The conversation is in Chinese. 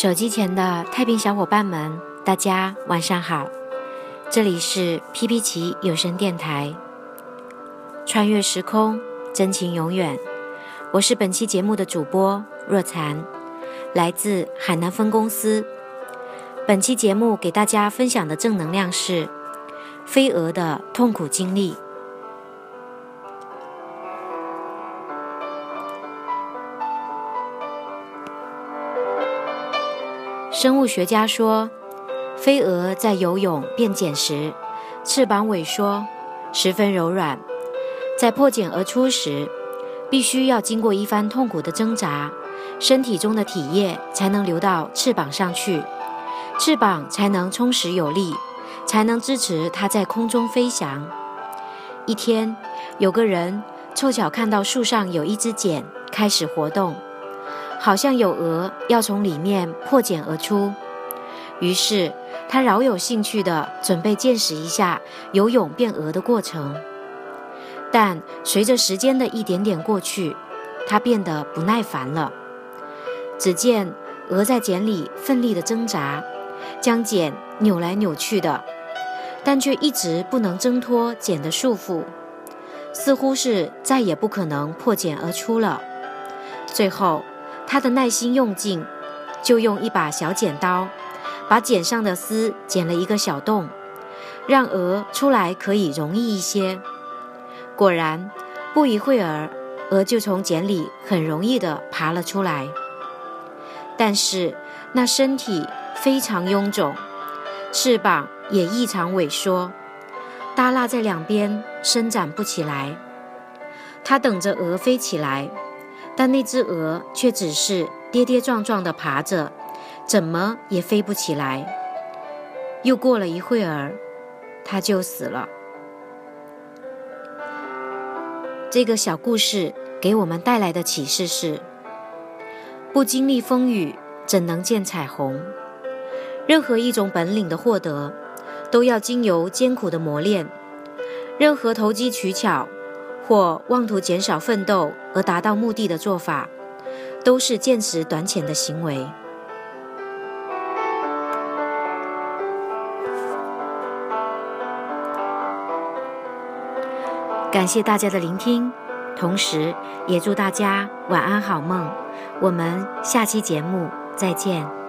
手机前的太平小伙伴们，大家晚上好！这里是皮皮奇有声电台，穿越时空，真情永远。我是本期节目的主播若残，来自海南分公司。本期节目给大家分享的正能量是飞蛾的痛苦经历。生物学家说，飞蛾在游泳变茧时，翅膀萎缩，十分柔软，在破茧而出时，必须要经过一番痛苦的挣扎，身体中的体液才能流到翅膀上去，翅膀才能充实有力，才能支持它在空中飞翔。一天，有个人凑巧看到树上有一只茧开始活动。好像有鹅要从里面破茧而出，于是他饶有兴趣地准备见识一下游泳变鹅的过程。但随着时间的一点点过去，他变得不耐烦了。只见鹅在茧里奋力地挣扎，将茧扭来扭去的，但却一直不能挣脱茧的束缚，似乎是再也不可能破茧而出了。最后。他的耐心用尽，就用一把小剪刀，把茧上的丝剪了一个小洞，让鹅出来可以容易一些。果然，不一会儿，鹅就从茧里很容易地爬了出来。但是那身体非常臃肿，翅膀也异常萎缩，耷拉在两边，伸展不起来。他等着鹅飞起来。但那只鹅却只是跌跌撞撞地爬着，怎么也飞不起来。又过了一会儿，它就死了。这个小故事给我们带来的启示是：不经历风雨，怎能见彩虹？任何一种本领的获得，都要经由艰苦的磨练。任何投机取巧。或妄图减少奋斗而达到目的的做法，都是见识短浅的行为。感谢大家的聆听，同时也祝大家晚安好梦。我们下期节目再见。